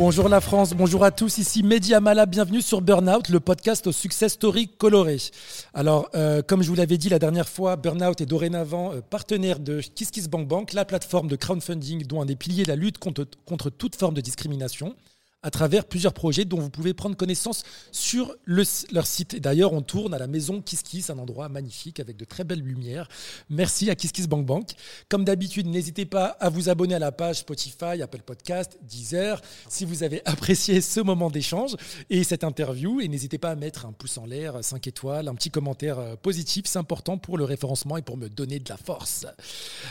Bonjour la France, bonjour à tous, ici Mehdi Amala, bienvenue sur Burnout, le podcast au success story coloré. Alors, euh, comme je vous l'avais dit la dernière fois, Burnout est dorénavant euh, partenaire de KissKissBankBank, la plateforme de crowdfunding dont un des piliers est la lutte contre toute forme de discrimination à travers plusieurs projets dont vous pouvez prendre connaissance sur leur site. Et d'ailleurs, on tourne à la maison KissKiss, un endroit magnifique avec de très belles lumières. Merci à KissKissBankBank. Bank. Comme d'habitude, n'hésitez pas à vous abonner à la page Spotify, Apple Podcast, Deezer, si vous avez apprécié ce moment d'échange et cette interview. Et n'hésitez pas à mettre un pouce en l'air, 5 étoiles, un petit commentaire euh, positif. C'est important pour le référencement et pour me donner de la force.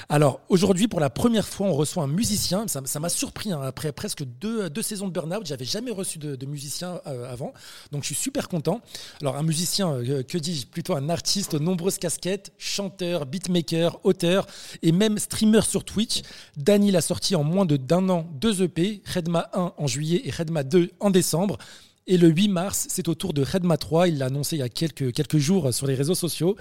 Alors, aujourd'hui, pour la première fois, on reçoit un musicien. Ça m'a surpris hein, après presque deux, deux saisons de burn-out j'avais jamais reçu de, musicien euh, avant, donc je suis super content. Alors un musicien, euh, que dis-je, plutôt un artiste aux nombreuses casquettes, chanteur, beatmaker, auteur et même streamer sur Twitch. Daniel a sorti en moins d'un an deux EP, Redma 1 en juillet et Redma 2 en décembre. Et le 8 mars, c'est au tour de Redma 3. Il l'a annoncé il y a quelques, jours sur les réseaux sociaux.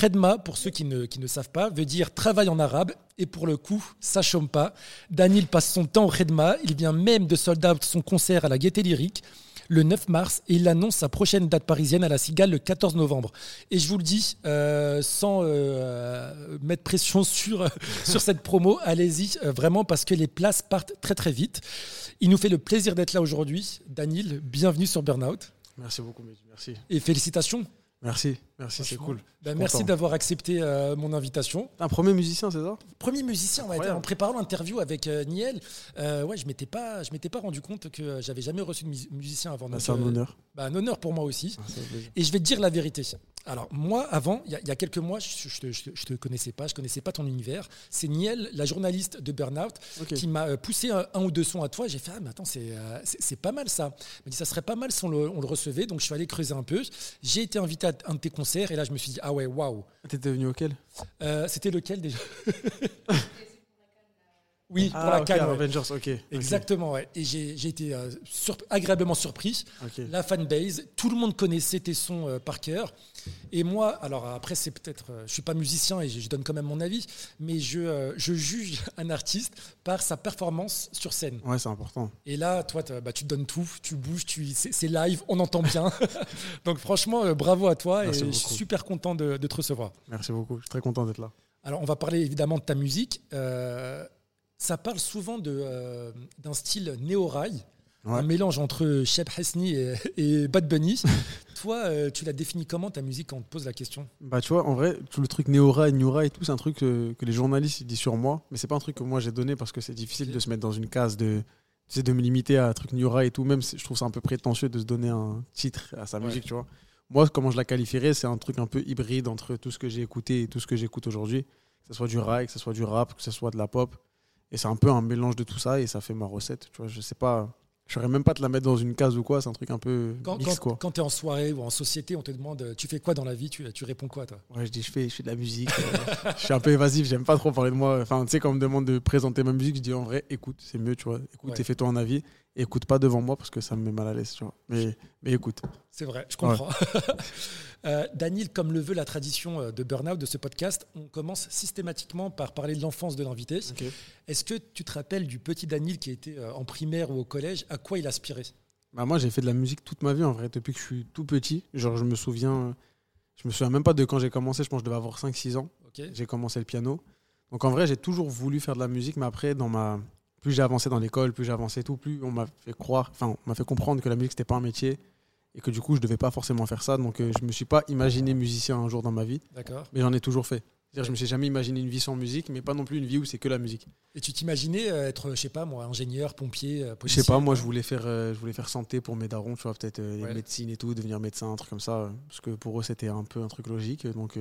Redma, pour ceux qui ne, savent pas, veut dire travail en arabe. Et pour le coup, ça chôme pas. Daniel passe son temps au Redma. Il vient même de sold son concert à la Gaieté Lyrique le 9 mars et il annonce sa prochaine date parisienne à la Cigale le 14 novembre. Et je vous le dis, euh, sans euh, mettre pression sur, sur cette promo, allez-y euh, vraiment parce que les places partent très très vite. Il nous fait le plaisir d'être là aujourd'hui. Daniel, bienvenue sur Burnout. Merci beaucoup, merci. Et félicitations. Merci, merci, c'est cool. Ben, merci d'avoir accepté euh, mon invitation. Un premier musicien, c'est ça? Premier musicien, ouais, en préparant l'interview avec euh, Niel, euh, ouais, je m'étais pas, je m'étais pas rendu compte que j'avais jamais reçu de musicien avant. Bah, c'est un honneur. Bah, un honneur pour moi aussi. Ah, Et je vais te dire la vérité. Alors moi, avant, il y, a quelques mois, je ne te, connaissais pas, je connaissais pas ton univers. C'est Niel, la journaliste de Burnout, qui m'a poussé un, ou deux sons à toi. J'ai fait ah mais attends c'est pas mal ça. Il m'a dit ça serait pas mal si on le, on le, recevait. Donc je suis allé creuser un peu. J'ai été invité à un de tes concerts et là je me suis dit ah ouais waouh. T'étais venu auquel? Euh, C'était lequel déjà? Oui, pour ah, la Cannes. Avengers, ok. Exactement, ouais. Et j'ai été euh, agréablement surpris. La fanbase, tout le monde connaissait tes sons euh, par cœur. Et moi, alors après, c'est peut-être. je suis pas musicien et je, donne quand même mon avis, mais je, je, juge un artiste par sa performance sur scène. Ouais, c'est important. Et là, toi, bah, tu donnes tout, tu bouges, tu, c'est live, on entend bien. Donc franchement, bravo à toi et je suis super content de, de, te recevoir. Merci beaucoup, je suis très content d'être là. Alors, on va parler évidemment de ta musique. Euh, ça parle souvent euh, d'un style néo-rail, un mélange entre Shep Hasni et, Bad Bunny. Toi, euh, tu l'as défini comment ta musique quand on te pose la question? Bah, tu vois, en vrai, tout le truc néo-rail, new rail, tout, c'est un truc que, les journalistes disent sur moi, mais c'est pas un truc que moi j'ai donné parce que c'est difficile de se mettre dans une case de de me limiter à un truc rail et tout. Même, je trouve ça un peu prétentieux de se donner un titre à sa musique, tu vois. Moi, comment je la qualifierais, c'est un truc un peu hybride entre tout ce que j'ai écouté et tout ce que j'écoute aujourd'hui. Que ce soit du rail, que ce soit du rap, que ce soit de la pop. Et c'est un peu un mélange de tout ça et ça fait ma recette. Tu vois, je sais pas. Je saurais même pas te la mettre dans une case ou quoi, c'est un truc un peu quand, mix, quand, Quand tu es en soirée ou en société, on te demande euh, tu fais quoi dans la vie, tu, tu réponds quoi toi? Ouais, je dis je fais, je fais de la musique. Euh, je suis un peu évasif, j'aime pas trop parler de moi. Enfin, tu sais, quand on me demande de présenter ma musique, je dis en vrai, écoute, c'est mieux, tu vois. Écoute et fais-toi un avis écoute pas devant moi parce que ça me met mal à l'aise, tu vois. Mais, mais écoute. C'est vrai, je comprends. Euh, Daniel, comme le veut la tradition euh, de Burnout, de ce podcast, on commence systématiquement par parler de l'enfance de l'invité. Est-ce que tu te rappelles du petit Daniel qui était euh, en primaire ou au collège? À quoi il aspirait? Bah Moi, j'ai fait de la musique toute ma vie, en vrai, depuis que je suis tout petit. Genre, je me souviens, je me souviens même pas de quand j'ai commencé, je pense que je devais avoir 5-6 ans. J'ai commencé le piano. Donc, en vrai, j'ai toujours voulu faire de la musique, mais après, dans ma plus j'ai avancé dans l'école, plus j'ai avancé tout, plus on m'a fait croire, enfin, on m'a fait comprendre que la musique c'était pas un métier et que du coup je devais pas forcément faire ça. Donc je euh, je me suis pas imaginé musicien un jour dans ma vie. D'accord. Mais j'en ai toujours fait. C'est-à-dire, je me suis jamais imaginé une vie sans musique, mais pas non plus une vie où c'est que la musique. Et tu t'imaginais euh, être, je sais pas moi, ingénieur, pompier, euh, Je sais pas, moi je voulais faire, je voulais faire santé pour mes darons, tu vois, peut-être médecine et tout, devenir médecin, un truc comme ça, parce que pour eux c'était un peu un truc logique. Donc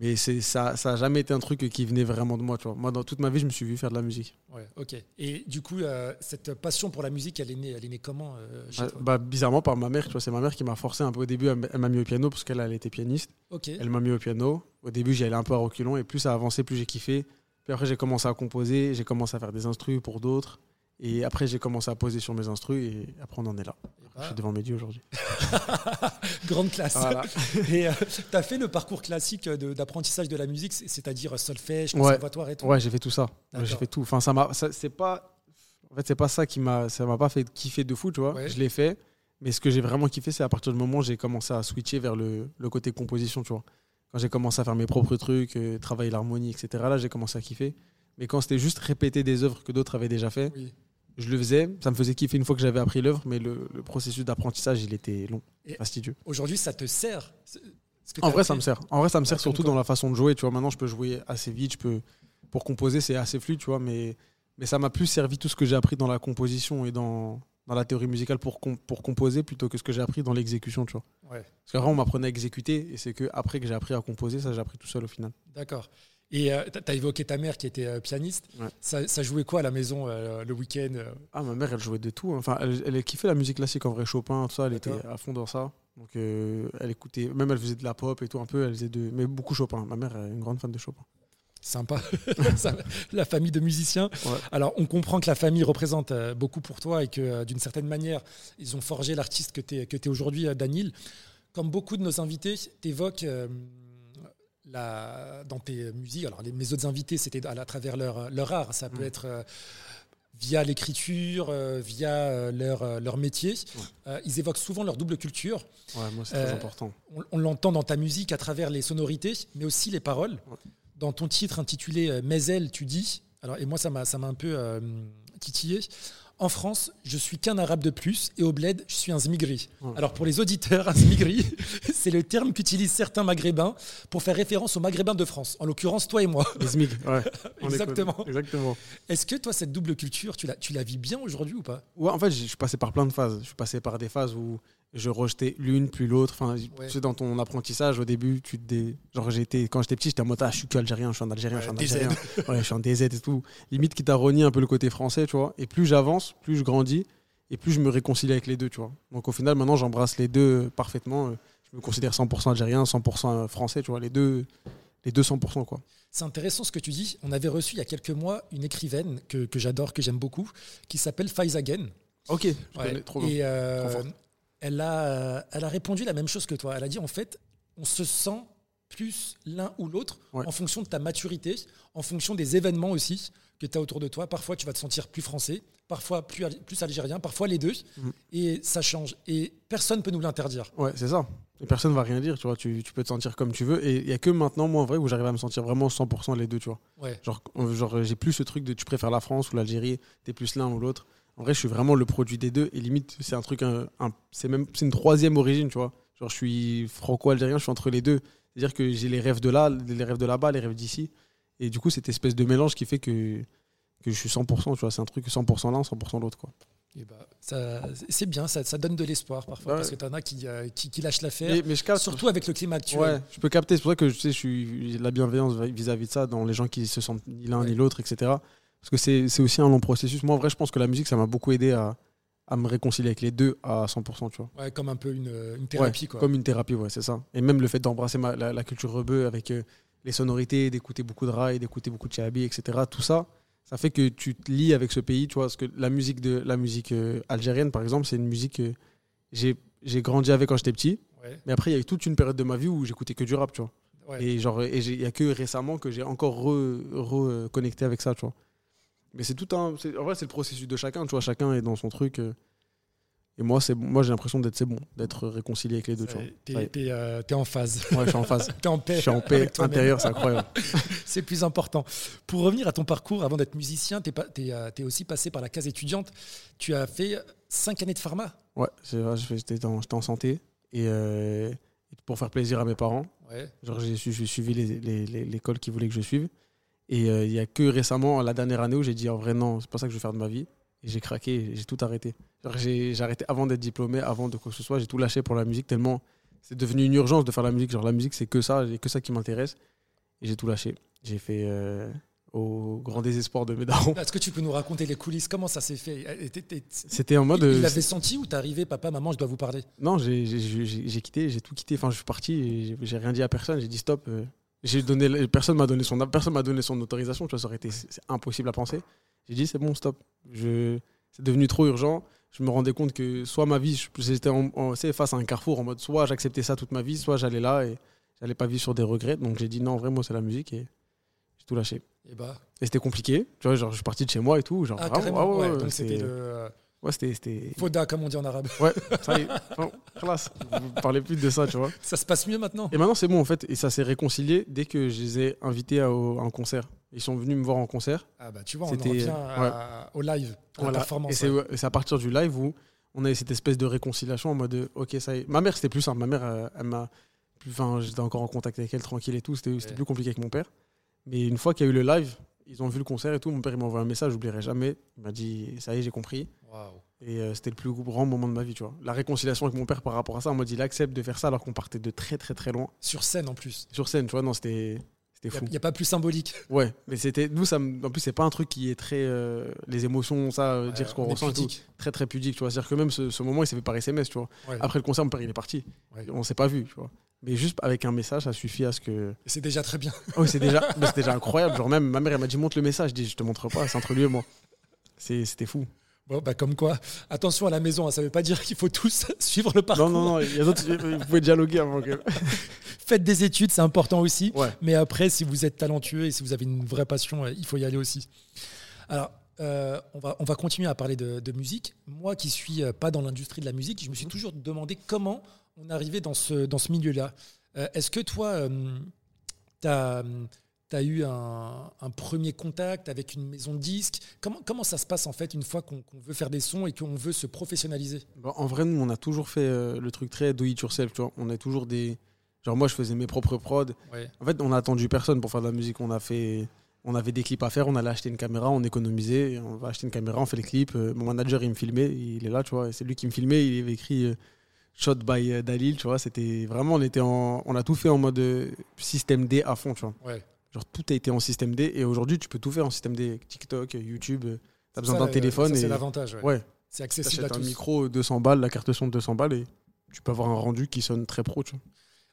mais ça n'a jamais été un truc qui venait vraiment de moi. Tu vois. Moi, dans toute ma vie, je me suis vu faire de la musique. Ouais, ok. Et du coup, euh, cette passion pour la musique, elle est née, elle est née comment euh, bah, bah, Bizarrement, par ma mère. Tu vois, c'est ma mère qui m'a forcé un peu au début. Elle m'a mis au piano parce qu'elle elle était pianiste. Ok. Elle m'a mis au piano. Au début, j'y allais un peu à reculons. Et plus ça a avancé, plus j'ai kiffé. Puis après, j'ai commencé à composer. J'ai commencé à faire des instrus pour d'autres. Et après, j'ai commencé à poser sur mes instrus et après, on en est là. Je suis devant Mehdi aujourd'hui. Grande classe. et euh, tu as fait le parcours classique d'apprentissage de, la musique, c'est-à-dire solfège, conservatoire et tout Ouais, j'ai fait tout ça. J'ai fait tout. Enfin, ça m'a. C'est pas. En fait, c'est pas ça qui m'a, ça m'a pas fait kiffer de fou, tu vois. Ouais. Je l'ai fait, mais ce que j'ai vraiment kiffé, c'est à partir du moment où j'ai commencé à switcher vers le, le côté composition, tu vois. Quand j'ai commencé à faire mes propres trucs, euh, travailler l'harmonie, etc. Là, j'ai commencé à kiffer. Mais quand c'était juste répéter des œuvres que d'autres avaient déjà fait, Oui. Je le faisais. Ça me faisait kiffer une fois que j'avais appris l'œuvre, mais le, le processus d'apprentissage, il était long, Et- fastidieux. Aujourd'hui, ça te sert ce- ce que En vrai, ça me sert. En vrai, ça me sert surtout dans la façon de jouer. Tu vois, maintenant, je peux jouer assez vite. Je peux, pour composer, c'est assez fluide, tu vois. Mais, mais ça m'a plus servi tout ce que j'ai appris dans la composition et dans, dans la théorie musicale pour, com- pour composer plutôt que ce que j'ai appris dans l'exécution, tu vois. Ouais. Parce qu'avant, on m'apprenait à exécuter et c'est que après que j'ai appris à composer, ça, j'ai appris tout seul au final. D'accord. Et tu as évoqué ta mère qui était euh, pianiste. Ouais. Ça, ça jouait quoi à la maison euh, le week-end euh? Ah, ma mère, elle jouait de tout. hein. Enfin, elle, elle kiffait la musique classique en vrai, Chopin, tout ça. Elle était à fond dans ça. Donc, euh, elle écoutait, même elle faisait de la pop et tout un peu. Elle faisait de, mais beaucoup Chopin. Ma mère est une grande fan de Chopin. Sympa. La famille de musiciens. Ouais. Alors, on comprend que la famille représente euh, beaucoup pour toi et que euh, d'une certaine manière, ils ont forgé l'artiste que tu es, que aujourd'hui, euh, Daniel. Comme beaucoup de nos invités, tu évoques dans tes musiques. Alors, les- mes autres invités, c'était à, à travers leur, leur art. Ça peut Mm. être. euh, Via l'écriture, euh, via euh, leur, leur métier, Ouais. Euh, ils évoquent souvent leur double culture. Ouais, moi, c'est très important. On, on l'entend dans ta musique à travers les sonorités, mais aussi les paroles. Ouais. Dans ton titre intitulé Mes ailes, tu dis, alors, et moi ça m'a ça m'a un peu titillé, en France, je suis qu'un arabe de plus et au bled, je suis un zmigri. Alors pour les auditeurs, un zmigri, c'est le terme qu'utilisent certains maghrébins pour faire référence aux maghrébins de France, en l'occurrence toi et moi. Les ouais. Les Exactement. Exactement. Est-ce que toi, cette double culture, tu la, tu la vis bien aujourd'hui ou pas? Ouais, en fait, je suis passé par plein de phases. Je suis passé par des phases où je rejetais l'une puis l'autre. Enfin, Ouais. tu sais, dans ton apprentissage, au début, tu te genre j'étais quand j'étais petit, j'étais en mode ah, je suis que algérien, je suis en algérien, je suis DZ. algérien. ouais, je suis en DZ et tout. Limite qui t'a renié un peu le côté français, tu vois. Et plus j'avance, plus je grandis et plus je me réconcilie avec les deux, tu vois. Donc au final, maintenant, j'embrasse les deux parfaitement. Je me considère 100% algérien, 100% français, tu vois. Les deux, les deux 100%, quoi. C'est intéressant ce que tu dis. On avait reçu il y a quelques mois une écrivaine que, j'adore, que j'aime beaucoup, qui s'appelle Faizagen. Ok, je Ouais. connais trop bien. Et euh, Trop. Elle, a, euh, elle a répondu la même chose que toi. Elle a dit en fait, on se sent plus l'un ou l'autre Ouais. en fonction de ta maturité, en fonction des événements aussi que tu as autour de toi. Parfois, tu vas te sentir plus français, parfois plus, al- plus algérien, parfois les deux. Mhm. Et ça change. Et personne ne peut nous l'interdire. Ouais, c'est ça. Et personne va rien dire, tu vois. Tu, tu peux te sentir comme tu veux. Et il y a que maintenant, moi, en vrai, où j'arrive à me sentir vraiment 100% les deux, tu vois. Ouais. Genre, euh, genre j'ai plus ce truc de tu préfères la France ou l'Algérie, t'es plus l'un ou l'autre. En vrai, je suis vraiment le produit des deux. Et limite, c'est un truc, un, un- c'est même c'est une troisième origine, tu vois. Genre, je suis franco-algérien, je suis entre les deux. C'est-à-dire que j'ai les rêves de là, les rêves de là-bas, les rêves d'ici. Et du coup, cette espèce de mélange qui fait que, que je suis 100%, tu vois. C'est un truc 100% l'un, 100% l'autre, quoi. Et bah, ça- c'est bien, ça, ça donne de l'espoir parfois, Ouais. parce que tu en as qui, euh, qui, qui lâchent l'affaire, Mais, mais je capte, surtout avec le climat actuel. Ouais, je peux capter. C'est pour ça que je sais, je suis la bienveillance vis-à-vis de ça dans les gens qui se sentent ni l'un Ouais. ni l'autre, etc. Parce que c'est aussi un long processus. Moi, en vrai, je pense que la musique, ça m'a beaucoup aidé à, à me réconcilier avec les deux à 100%, tu vois. Ouais, comme un peu une, une thérapie. Ouais, quoi. Comme une thérapie, ouais, c'est ça. Et même le fait d'embrasser la, la culture rebeu avec euh, les sonorités, d'écouter beaucoup de rail, d'écouter beaucoup de chabi, etc. Tout ça, ça fait que tu te lies avec ce pays, tu vois. Parce que la musique, de, la musique euh, algérienne, par exemple, c'est une musique que j'ai j'ai grandi avec quand j'étais petit. Ouais, Mais après, il y a eu toute une période de ma vie où j'écoutais que du rap, tu vois. ouais. Et genre, et il y a que récemment que j'ai encore reconnecté avec ça, tu vois. Mais c'est tout un. En vrai, c'est le processus de chacun, tu vois. Chacun est dans son truc. euh. Et moi, c'est moi, j'ai l'impression d'être c'est bon, d'être réconcilié avec les deux, tu t'es, euh, en phase. Ouais, je suis en phase. T'es en paix. Je suis en paix intérieure, c'est incroyable. C'est plus important. Pour revenir à ton parcours, avant d'être musicien, tu es, aussi passé par la case étudiante. Tu as fait cinq années de pharma. Ouais, j'étais en, en santé. Et euh, pour faire plaisir à mes parents, Ouais. Genre, j'ai su- j'ai suivi les- les- les- l'école qu'ils voulaient que je suive. Et euh, il y a que récemment, la dernière année, où j'ai dit en vrai, non, c'est pas ça que je veux faire de ma vie. Et j'ai craqué, j'ai tout arrêté. J'ai j'ai arrêté avant d'être diplômé, avant de quoi que ce soit. J'ai tout lâché pour la musique, tellement c'est devenu une urgence de faire la musique. Genre, la musique, c'est que ça, et que ça qui m'intéresse. Et j'ai tout lâché. J'ai fait euh, au grand désespoir de mes darons. Est-ce que tu peux nous raconter les coulisses? Comment ça s'est fait? C'était en mode. Il euh, l'avait senti ou t'es arrivé, papa, maman, je dois vous parler? Non, j'ai j'ai- j'ai- j'ai quitté, j'ai tout quitté. Enfin, je suis parti j'ai- j'ai rien dit à personne. J'ai dit stop. J'ai donné, personne m'a donné son, personne m'a donné son autorisation. Tu vois, ça aurait été impossible à penser. J'ai dit c'est bon, stop. Je, c'est devenu trop urgent. Je me rendais compte que soit ma vie, j'étais en, face à un carrefour en mode soit j'acceptais ça toute ma vie, soit j'allais là et j'allais pas vivre sur des regrets. Donc j'ai dit non, vraiment c'est la musique et j'ai tout lâché. Et bah. Et c'était compliqué. Tu vois, genre, je suis parti de chez moi et tout. Genre, Ah, vraiment, carrément. ouais, ouais, ouais, ouais, donc c'est- c'était le euh, Ouais, c'était. foda, comme on dit en arabe. Ouais, ça y est. Bon, classe. Vous parlez plus de ça, tu vois. Ça se passe mieux maintenant. Et maintenant, c'est bon, en fait. Et ça s'est réconcilié dès que je les ai invités à, un concert. Ils sont venus me voir en concert. Ah bah tu vois, on en revient à- au live, à la Voilà. performance. Et c'est ouais. et c'est à partir du live où on a eu cette espèce de réconciliation en mode de, ok, ça y est. Ma mère, c'était plus simple. Ma mère, euh, elle m'a. Enfin, j'étais encore en contact avec elle tranquille et tout. C'était c'était Ouais. plus compliqué avec mon père. Mais une fois qu'il y a eu le live, ils ont vu le concert et tout. Mon père, il m'a envoyé un message, j'oublierai jamais. Il m'a dit, ça y est, j'ai compris. Et euh, c'était le plus grand moment de ma vie, tu vois. La réconciliation avec mon père par rapport à ça, en mode il accepte de faire ça alors qu'on partait de très très très loin. Sur scène en plus. Sur scène, tu vois, non, c'était c'était Il fou. n'y a, pas plus symbolique. Ouais, mais c'était. Nous, ça, me- en plus, c'est pas un truc qui est très. euh, les émotions, ça, euh, dire ce qu'on ressent et tout. Très très pudique, tu vois. C'est-à-dire que même ce, ce moment, il s'est fait par SMS, tu vois. Ouais. Après le concert, mon père, il est parti. Ouais. On s'est pas vu, tu vois. Mais juste avec un message, ça suffit à ce que. C'est déjà très bien. Oh, c'est déjà, déjà incroyable. Genre, même ma mère, elle m'a dit montre le message. Je dis, je te montre pas, c'est entre lui et moi. C'était fou. Bon, bah comme quoi, attention à la maison, hein, ça veut pas dire qu'il faut tous suivre le parcours. Non, non, non, il y a d'autres. Vous pouvez dialoguer avant que. Faites des études, c'est important aussi. Ouais. Mais après, si vous êtes talentueux et si vous avez une vraie passion, euh, il faut y aller aussi. Alors, euh, on, va, on va continuer à parler de, de musique. Moi qui suis euh, pas dans l'industrie de la musique, je me suis toujours demandé comment on arrivait dans ce, dans ce milieu-là. Euh, Est-ce que toi, tu as, eu un, un premier contact avec une maison de disques comment, comment ça se passe en fait une fois qu'on veut faire des sons et qu'on veut se professionnaliser? Bon, en vrai, nous, on a toujours fait euh, le truc très do it yourself, tu vois. On est toujours des. Genre, moi, je faisais mes propres prods. ouais. En fait, on a attendu personne pour faire de la musique. On a fait. On avait des clips à faire, on allait acheter une caméra, on économisait, on va acheter une caméra, on fait les clips. Euh, Mon manager, il me filmait, il est là, tu vois, c'est lui qui me filmait, il avait écrit euh, Shot by Dalil, tu vois, c'était vraiment, on, était en, on a tout fait en mode système D à fond, tu vois. Ouais. Genre, tout a été en système D, et aujourd'hui, tu peux tout faire en système D, TikTok, YouTube, euh, t'as besoin d'un euh, téléphone, C'est et l'avantage. ouais. ouais, C'est accessible à t'achètes un tous. micro 200 balles, la carte son de 200 balles, et tu peux avoir un rendu qui sonne très pro, tu vois.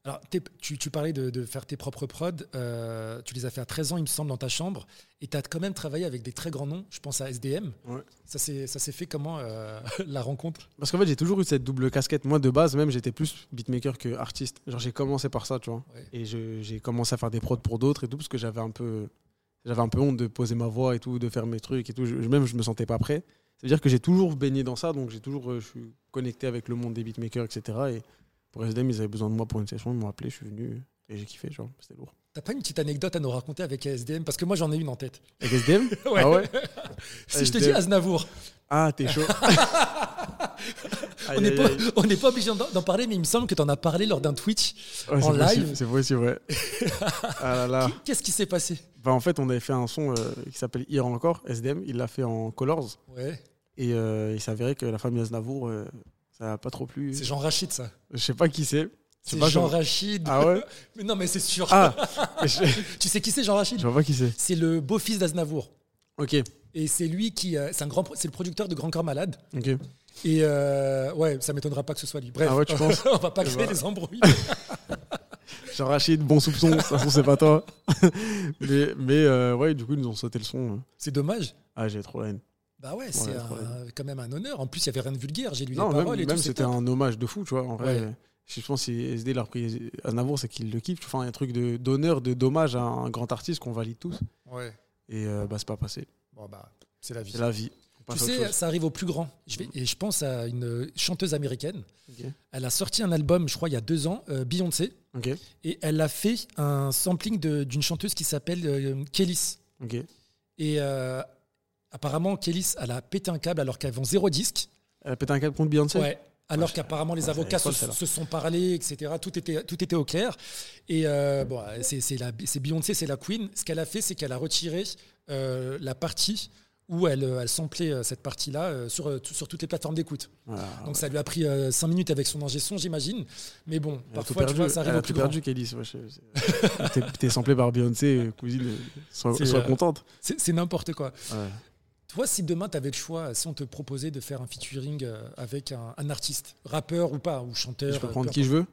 Alors, tu, tu parlais de, de faire tes propres prods. euh, tu les as fait à 13 ans, il me semble, dans ta chambre. Et tu as quand même travaillé avec des très grands noms. Je pense à SDM. Ouais. Ça s'est fait comment euh, la rencontre? Parce qu'en fait, j'ai toujours eu cette double casquette. Moi, de base, même, j'étais plus beatmaker que artiste. Genre, j'ai commencé par ça, tu vois. Ouais. Et j'ai commencé à faire des prods pour d'autres et tout, parce que j'avais un peu, j'avais un peu honte de poser ma voix et tout, de faire mes trucs et tout. Je- même, je me sentais pas prêt. Ça veut dire que j'ai toujours baigné dans ça, donc j'ai toujours, euh, je suis connecté avec le monde des beatmakers, etc. Et pour SDM, ils avaient besoin de moi pour une session, ils m'ont appelé, je suis venu et j'ai kiffé, genre, c'était lourd. T'as pas une petite anecdote à nous raconter avec SDM Parce que moi, j'en ai une en tête. Avec SDM Ouais. Ah ouais? Si je te dis Aznavour, Ah, t'es chaud. on n'est pas, obligé d'en parler, mais il me semble que tu en as parlé lors d'un Twitch. Ouais, c'est en live. C'est possible, ouais. ah là là. Qu'est-ce qui s'est passé? Bah, en fait, on avait fait un son euh, qui s'appelle Hier encore, SDM. Il l'a fait en Colors. Ouais, Et euh, il s'avérait que la famille Aznavour, euh, ça n'a pas trop plu. c'est Jean Rachid, ça. Je sais pas qui c'est. C'est Jean genre- Rachid. Ah ouais Mais non, mais c'est sûr. Ah je... Tu sais qui c'est, Jean Rachid je vois pas qui c'est. C'est le beau-fils d'Aznavour. Ok, Et c'est lui qui. euh, c'est un grand, le producteur de Grand Corps Malade. ok. Et euh, ouais, ça m'étonnera pas que ce soit lui. Bref, Ah ouais, tu penses on va pas créer des embrouilles. Jean Rachid, bon soupçon, de toute façon, c'est pas toi. mais mais euh, ouais, du coup, ils nous ont sauté le son. c'est dommage. Ah, j'ai trop la haine. Bah ouais, c'est Ouais, quand même un honneur. En plus, il y avait rien de vulgaire. J'ai lu Non, les même, paroles et même c'était un hommage de fou, tu vois. En vrai, Ouais. je pense que si SD l'a repris Aznavour, c'est qu'il le kiffe. Enfin, un truc d'honneur, de dommage à un grand artiste qu'on valide tous. Ouais. Et euh, bah, c'est pas passé. Bon bah, c'est la vie. C'est la vie. Tu sais, ça arrive au plus grand. Je vais, et je pense à une chanteuse américaine. Elle a sorti un album, je crois, il y a deux ans, euh, Beyoncé. Et elle a fait un sampling d'une chanteuse qui s'appelle euh. Et euh, apparemment, Kélis, elle a pété un câble alors qu'elle vend zéro disque. Elle a pété un câble contre Beyoncé Ouais. Alors Ouais, qu'apparemment les avocats se, sont parlé, etc. Tout était, tout était au clair. Et euh, bon, c'est Beyoncé, c'est la queen. Ce qu'elle a fait, c'est qu'elle a retiré euh, la partie où elle, euh, elle samplait cette partie-là sur, sur toutes les plateformes d'écoute. Voilà. Donc ça lui a pris 5 minutes avec son ingé son, j'imagine. Mais bon, Elle parfois, tu vois, ça elle arrive a au plus perdu, je- T'es- samplé par Beyoncé, cousine. Sois, contente. C'est c'est n'importe quoi. Ouais. Toi, si demain tu avais le choix, si on te proposait de faire un featuring euh, avec un, un artiste, rappeur ou pas, ou chanteur, Je peux euh, prendre qui je veux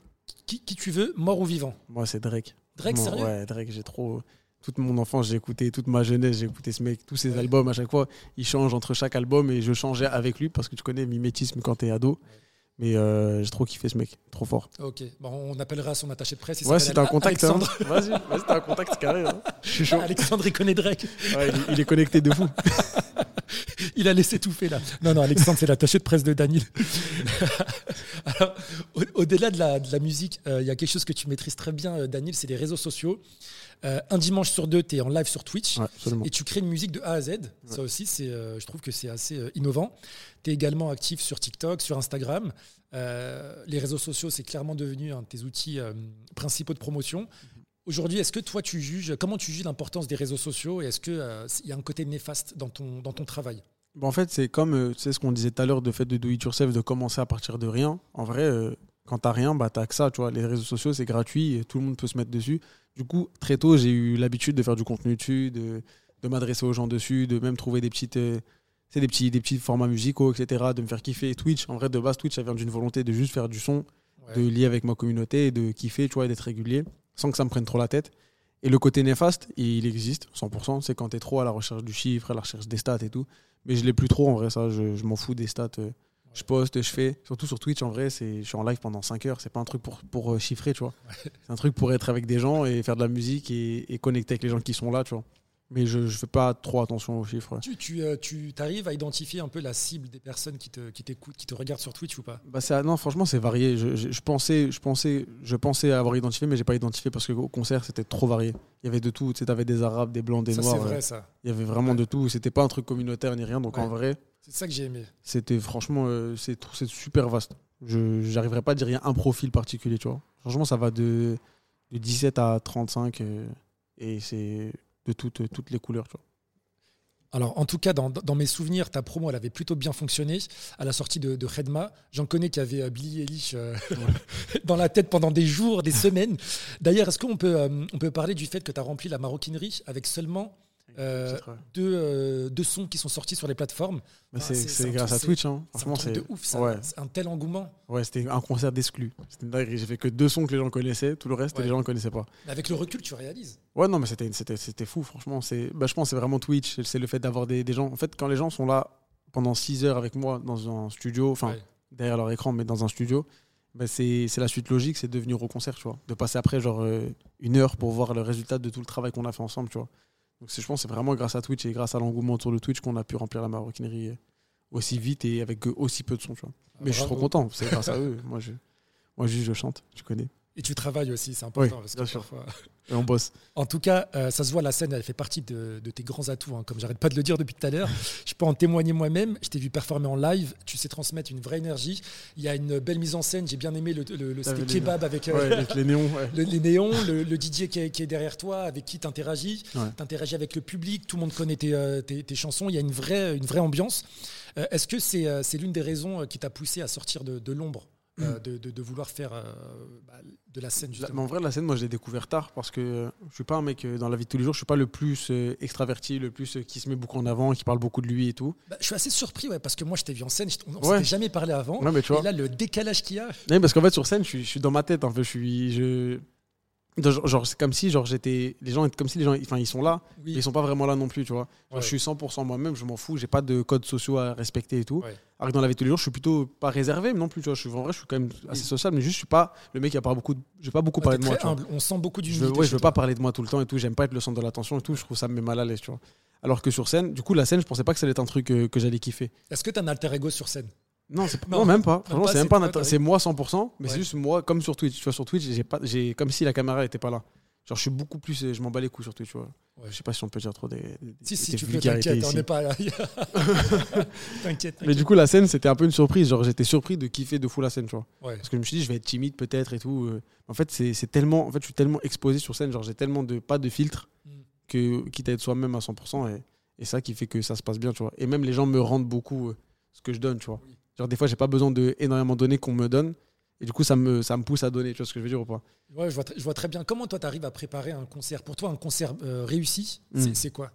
qui, qui tu veux, mort ou vivant? Moi, c'est Drake. Drake, Moi, sérieux? Ouais, Drake, j'ai trop. Toute mon enfance, j'ai écouté, toute ma jeunesse, j'ai écouté ce mec, tous ses Ouais. albums à chaque fois. Il change entre chaque album et je changeais avec lui parce que tu connais mimétisme quand t'es ado. Mais euh, j'ai trop kiffé ce mec, trop fort. Ok, bon, on appellera son attaché de presse. il Ouais, t'as un contact, hein. Alexandre. vas-y, vas-y, t'as un contact, c'est carré. hein. Je suis chaud. Alexandre, il connaît Drake. Ouais, il, il est connecté de fou. Il a laissé tout fait là. Non, non, Alexandre, c'est l'attaché de presse de Daniel. Alors, au- au-delà de la, de la musique, euh, il y a quelque chose que tu maîtrises très bien, euh, Daniel, c'est les réseaux sociaux. Euh, un dimanche sur deux, tu es en live sur Twitch. Ouais. Et tu crées une musique de A à Z. Ça aussi, c'est, je trouve que c'est assez innovant. Tu es également actif sur TikTok, sur Instagram. Les réseaux sociaux, c'est clairement devenu un de tes outils principaux de promotion. Aujourd'hui, est-ce que toi, tu juges, comment tu juges l'importance des réseaux sociaux et est-ce qu'il y a un côté néfaste dans ton, dans ton travail? Bon, en fait, c'est comme euh, tu sais, ce qu'on disait tout à l'heure de fait de do it yourself, de commencer à partir de rien. En vrai, euh, quand t'as rien, bah, t'as que ça. Tu vois. Les réseaux sociaux, c'est gratuit et tout le monde peut se mettre dessus. Du coup, très tôt, j'ai eu l'habitude de faire du contenu dessus, de, de m'adresser aux gens dessus, de même trouver des, petites, euh, des, petits, des petits formats musicaux, etc., de me faire kiffer. Twitch, en vrai, de base, Twitch, ça vient d'une volonté de juste faire du son, Ouais. de lier avec ma communauté, de kiffer, tu vois, et d'être régulier, sans que ça me prenne trop la tête. Et le côté néfaste, il existe, 100%. C'est quand tu es trop à la recherche du chiffre, à la recherche des stats et tout. Mais je l'ai plus trop, en vrai, ça. Je, je m'en fous des stats. euh, Je poste, je fais. Surtout sur Twitch, en vrai, c'est, je suis en live pendant 5 heures. C'est pas un truc pour, pour euh, chiffrer, tu vois. C'est un truc pour être avec des gens et faire de la musique et, et connecter avec les gens qui sont là, tu vois. Mais je, je fais pas trop attention aux chiffres. Tu, tu, euh, tu arrives à identifier un peu la cible des personnes qui te- qui qui te regardent sur Twitch ou pas? Bah non, franchement, c'est varié. Je, je- je pensais, je, pensais, je pensais avoir identifié, mais j'ai pas identifié parce qu'au concert, c'était trop varié. Il y avait de tout. Tu sais, t'avais des arabes, des blancs, des Ça, noirs. c'est euh, vrai, ça. Il y avait vraiment de tout. C'était pas un truc communautaire ni rien. Donc en vrai, C'est ça que j'ai aimé. c'était franchement, euh, c'est super vaste. Je j'arriverais pas à dire y a un profil particulier, tu vois. Franchement, ça va de, de 17 à 35 euh, et c'est de toutes, toutes les couleurs. Alors, en tout cas, dans, mes souvenirs, ta promo, elle avait plutôt bien fonctionné. À la sortie de, Redma, j'en connais qui avait euh, Billy Eilish euh, dans la tête pendant des jours, des semaines. D'ailleurs, est-ce qu'on peut, euh, on peut parler du fait que tu as rempli la maroquinerie avec seulement euh, vrai. deux, euh, sons qui sont sortis sur les plateformes Mais Ah, c'est grâce truc- à Twitch, hein. C'est un Franchement, truc c'est de ouf, ça. ouais. C'est un tel engouement. Ouais, c'était un concert d'exclus. C'était une dinguerie. J'ai fait que deux sons que les gens connaissaient. Tout le reste, Ouais. les gens ne connaissaient pas. Mais avec le recul, tu réalises. Ouais, non, mais c'était, c'était, c'était fou, franchement. C'est, bah, je pense que c'est vraiment Twitch. C'est le fait d'avoir des, des gens. En fait, quand les gens sont là pendant 6 heures avec moi dans un studio, enfin, Ouais. derrière leur écran, mais dans un studio, bah, c'est, c'est la suite logique, c'est de venir au concert, tu vois. De passer après, genre, euh, une heure pour voir le résultat de tout le travail qu'on a fait ensemble, tu vois. Donc, je pense que c'est vraiment grâce à Twitch et grâce à l'engouement autour de Twitch qu'on a pu remplir la maroquinerie euh, aussi vite et avec euh, aussi peu de son, tu vois. Mais je suis trop content, c'est grâce à eux. Moi, je, moi, juste, je chante, tu connais. Et tu travailles aussi, c'est important. Oui, parce que bien sûr. parfois- Et on bosse. En tout cas, euh, ça se voit, la scène, elle fait partie de, de tes grands atouts, hein, comme j'arrête pas de le dire depuis tout à l'heure. Je peux en témoigner moi-même. Je t'ai vu performer en live. Tu sais transmettre une vraie énergie. Il y a une belle mise en scène. J'ai bien aimé le, le, les- kebab avec euh, Ouais, avec les néons, ouais. le- les néons, le, le DJ qui est, qui est derrière toi, avec qui tu interagis. Ouais. Tu interagis avec le public. Tout le monde connaît tes, euh, tes- tes chansons. Il y a une vraie, une vraie ambiance. Est-ce que c'est l'une des raisons qui t'a poussé à sortir de, de l'ombre? Euh, de, de- de vouloir faire euh, bah, de la scène, La- mais justement en vrai, la scène, moi, je l'ai découvert tard parce que je suis pas un mec euh, dans la vie de tous les jours. Je suis pas le plus extraverti, le plus qui se met beaucoup en avant, qui parle beaucoup de lui et tout. Bah, je suis assez surpris, ouais, parce que moi, je t'ai vu en scène. je- On, on Ouais. s'était jamais parlé avant. Ouais, mais tu vois. Et là, le décalage qu'il y a. Ouais, parce qu'en fait, sur scène, je suis, je suis dans ma tête. En fait, je suis, je, genre, genre, c'est comme si, genre, j'étais, les gens, comme si les gens, enfin, ils sont là, Oui. mais ils sont pas vraiment là non plus, tu vois. Genre, Ouais. Je suis 100% moi-même, je m'en fous, j'ai pas de codes sociaux à respecter et tout. Ouais. Alors que dans la vie de tous les jours, je suis plutôt pas réservé non plus, tu vois. Je suis en vrai, je suis quand même assez social, mais juste, je suis pas le mec qui a pas beaucoup, de- je vais pas beaucoup Ouais, parler t'es de moi, tu vois. On sent beaucoup Je d'humilité. veux, ouais, je veux toi. pas parler de moi tout le temps et tout. J'aime pas être le centre de l'attention et tout. Je trouve ça me met mal à l'aise, tu vois. Alors que sur scène, du coup, la scène, je pensais pas que ça allait être un truc euh, que j'allais kiffer. Est-ce que tu as un alter ego sur scène? Non, c'est pas- Non, non, même pas. Franchement, c'est même c'est pas c'est moi 100%, mais Ouais. c'est juste moi, comme sur Twitch. Tu vois, sur Twitch, j'ai pas, j'ai comme si la caméra était pas là. Genre, je suis beaucoup plus, euh, je m'en bats les couilles sur Twitch, tu vois. Ouais. Je sais pas si on peut dire trop des. des- Si, si, des tu peux, t'inquiète, on n'est pas là. t'inquiète. Mais du coup, la scène, c'était un peu une surprise. Genre, j'étais surpris de kiffer de fou la scène, tu vois. Ouais. Parce que je me suis dit, je vais être timide peut-être et tout. euh. En fait, c'est c'est tellement. En fait, je suis tellement exposé sur scène. Genre, j'ai tellement de. Pas de filtre. Mm. que quitte à être soi-même à 100% et, et ça qui fait que ça se passe bien tu vois et même les gens me rendent beaucoup euh, ce que je donne tu vois Oui. Genre des fois j'ai pas besoin de énormément donner qu'on me donne. Et du coup ça me ça me pousse à donner tu vois ce que je veux dire ou pas? Ouais, je vois, je vois très bien. Comment toi, tu arrives à préparer un concert? Pour toi, un concert euh, réussi, Mm. c'est- quoi?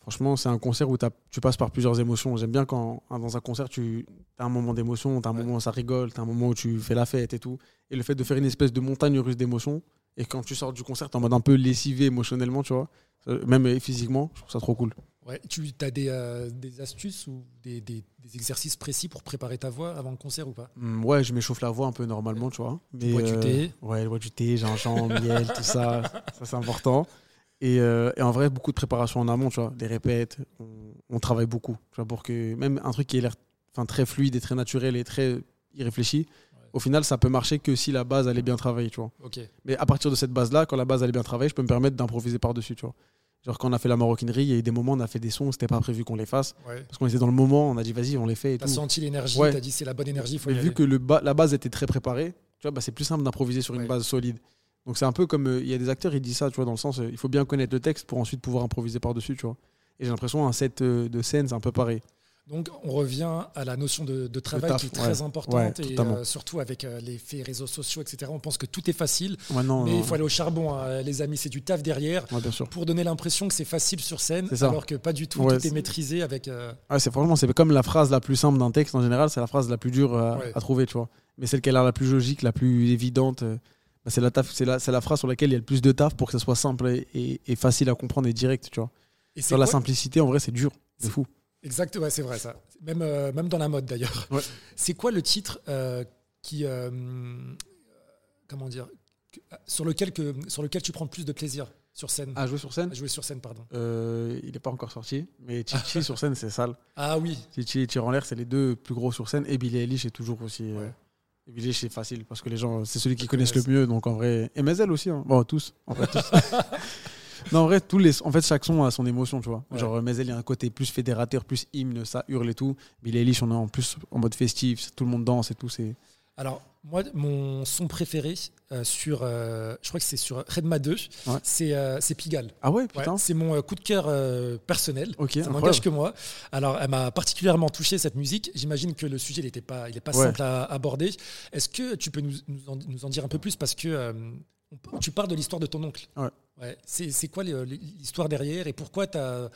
Franchement c'est un concert où tu passes par plusieurs émotions. J'aime bien quand hein, dans un concert tu as un moment d'émotion t'as un Ouais. moment où ça rigole t'as un moment où tu fais la fête et tout. Et le fait de faire une espèce de montagne russe d'émotions et quand tu sors du concert t'es en mode un peu lessivé émotionnellement tu vois. Euh, même euh, physiquement je trouve ça trop cool Ouais, tu as des, euh, des astuces ou des, des- des exercices précis pour préparer ta voix avant le concert ou pas? Hum, ouais, je m'échauffe la voix un peu normalement, tu vois. Mais, bois du thé? Ouais, je bois du thé, gingembre, miel, tout ça. Ça, c'est important. Et, euh, et en vrai, beaucoup de préparation en amont, tu vois. Des répètes, on, on travaille beaucoup. Tu vois, pour que même un truc qui a l'air très fluide et très naturel et très irréfléchi, au final, ça peut marcher que si la base, elle est bien travaillée, tu vois. Mais à partir de cette base-là, quand la base, elle est bien travaillée, je peux me permettre d'improviser par-dessus, tu vois. Genre, quand on a fait la maroquinerie, il y a eu des moments, on a fait des sons, c'était pas prévu qu'on les fasse. Ouais. Parce qu'on était dans le moment, on a dit, vas-y, on les fait T'as senti l'énergie, Ouais. t'as dit c'est la bonne énergie, il faut Mais y vu aller. que le ba- la base était très préparée, tu vois, bah, c'est plus simple d'improviser sur une base solide. Donc c'est un peu comme euh, il y a des acteurs, ils disent ça, tu vois, dans le sens, euh, il faut bien connaître le texte pour ensuite pouvoir improviser par-dessus, tu vois. Et j'ai l'impression un set euh, de scène, c'est un peu pareil. Donc on revient à la notion de, de travail taf, qui est très ouais. importante Ouais, et euh, surtout avec euh, les faits réseaux sociaux, etc. On pense que tout est facile, mais euh, il faut aller au charbon, hein, les amis, c'est du taf derrière pour donner l'impression que c'est facile sur scène, alors que pas du tout, tout est maîtrisé avec... euh, Ah, c'est franchement, c'est comme la phrase la plus simple d'un texte en général, c'est la phrase la plus dure à, Ouais. à trouver, tu vois. Mais celle qui a l'air la plus logique, la plus évidente, euh, bah, c'est la, taf- c'est la, la phrase sur laquelle il y a le plus de taf pour que ça soit simple et, et- et facile à comprendre et direct, tu vois. Et Sur la quoi- simplicité, en vrai, c'est dur, C'est- fou. Exact, ouais, c'est vrai ça. Même, euh, même dans la mode d'ailleurs. Ouais. C'est quoi le titre euh, qui, euh, comment dire, que- sur lequel que, sur lequel tu prends le plus de plaisir sur scène, À jouer sur scène? À jouer sur scène, pardon. Il n'est pas encore sorti, mais Chichi sur scène, c'est sale. Ah oui, Chichi et Tire en l'air, c'est les deux plus gros sur scène. Et Billy Eilish est toujours aussi. Ouais. Eilish, c'est facile parce que les gens, c'est celui qui connaissent le mieux. Donc en vrai. Et Maisel aussi. hein. Bon, tous. En vrai, tous. non, en vrai, tous les, en fait, chaque son a son émotion, tu vois. Ouais. Genre, Maisel, il y a un côté plus fédérateur, plus hymne, ça hurle et tout. Billy Eilish, on est en plus en mode festif, tout le monde danse et tout. C'est. Alors, moi, mon son préféré euh, sur, euh, je crois que c'est sur Redma 2, Ouais. c'est euh, c'est Pigalle. Ah ouais, Ouais, putain. c'est mon euh, coup de cœur euh, personnel. Ok, Ça n'engage que moi. Alors, elle m'a particulièrement touché cette musique. J'imagine que le sujet n'était pas, il est pas Ouais. simple à aborder. Est-ce que tu peux nous, nous en, nous en dire un peu plus? Parce que euh, tu parles de l'histoire de ton oncle. Ouais. C'est quoi les- l'histoire derrière et pourquoi tu as,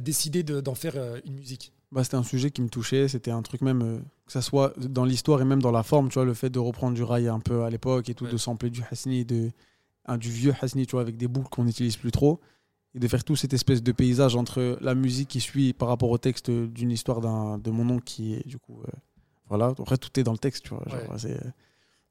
décidé de- d'en faire euh, une musique? Bah, c'était un sujet qui me touchait. C'était un truc même, euh, que ça soit dans l'histoire et même dans la forme, tu vois, le fait de reprendre du rail un peu à l'époque et tout, Ouais. de sampler du Hasni, de, un, du vieux Hasni, tu vois, avec des boucles qu'on n'utilise plus trop. Et de faire tout cette espèce de paysage entre la musique qui suit par rapport au texte d'une histoire d'un- de mon oncle qui est, du coup, euh, voilà. Après, tout est dans le texte, tu vois. genre, Ouais.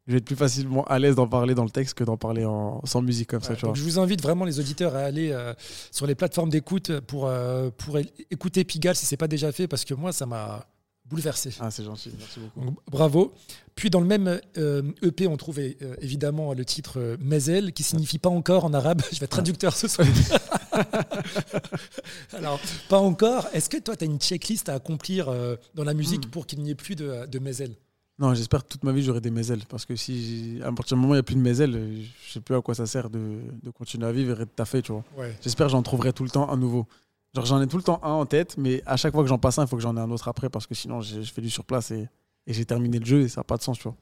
Je vais être plus facilement à l'aise d'en parler dans le texte que d'en parler en, sans musique comme ça, tu vois. je vous invite vraiment les auditeurs à aller euh, sur les plateformes d'écoute pour, euh, pour écouter Pigalle si c'est pas déjà fait parce que moi ça m'a bouleversé. Ah, c'est gentil, merci beaucoup. Donc, bravo. Puis dans le même euh, EP, on trouve évidemment le titre Mezel, qui signifie pas encore en arabe. Je vais être traducteur ce soir. Alors, pas encore. Est-ce que toi, tu as une checklist à accomplir dans la musique Hmm. pour qu'il n'y ait plus de, de Mezel Non, j'espère que toute ma vie j'aurai des méselles. Parce que si à partir du moment où il n'y a plus de euh, je sais plus à quoi ça sert de, de continuer à vivre et de taffer, tu vois. Ouais. J'espère que j'en trouverai tout le temps un nouveau. Genre j'en ai tout le temps un en tête, mais à chaque fois que j'en passe un, il faut que j'en ai un autre après parce que sinon je fais du surplace et, et j'ai terminé le jeu et ça n'a pas de sens, tu vois.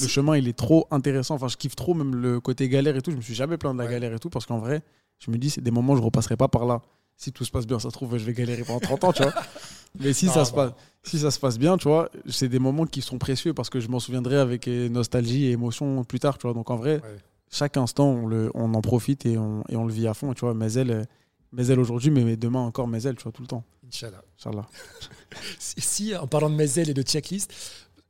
Le chemin il est trop intéressant. Enfin, je kiffe trop même le côté galère et tout. Je me suis jamais plaint de la Ouais. galère et tout parce qu'en vrai, je me dis c'est des moments où je repasserai pas par là. Si tout se passe bien, ça se trouve, je vais galérer pendant 30 ans, tu vois. Mais si, Non, ça se passe, si ça se passe bien, tu vois, c'est des moments qui sont précieux parce que je m'en souviendrai avec euh, nostalgie et émotion plus tard, tu vois. Donc en vrai, Ouais. chaque instant, on, le, on en profite et on, et on le vit à fond, tu vois. Mais elle, euh, mais elle aujourd'hui, mais, demain encore, mais elle, tu vois, tout le temps. Inch'Allah. Inch'Allah. Si, en parlant de Mezel et de checklist,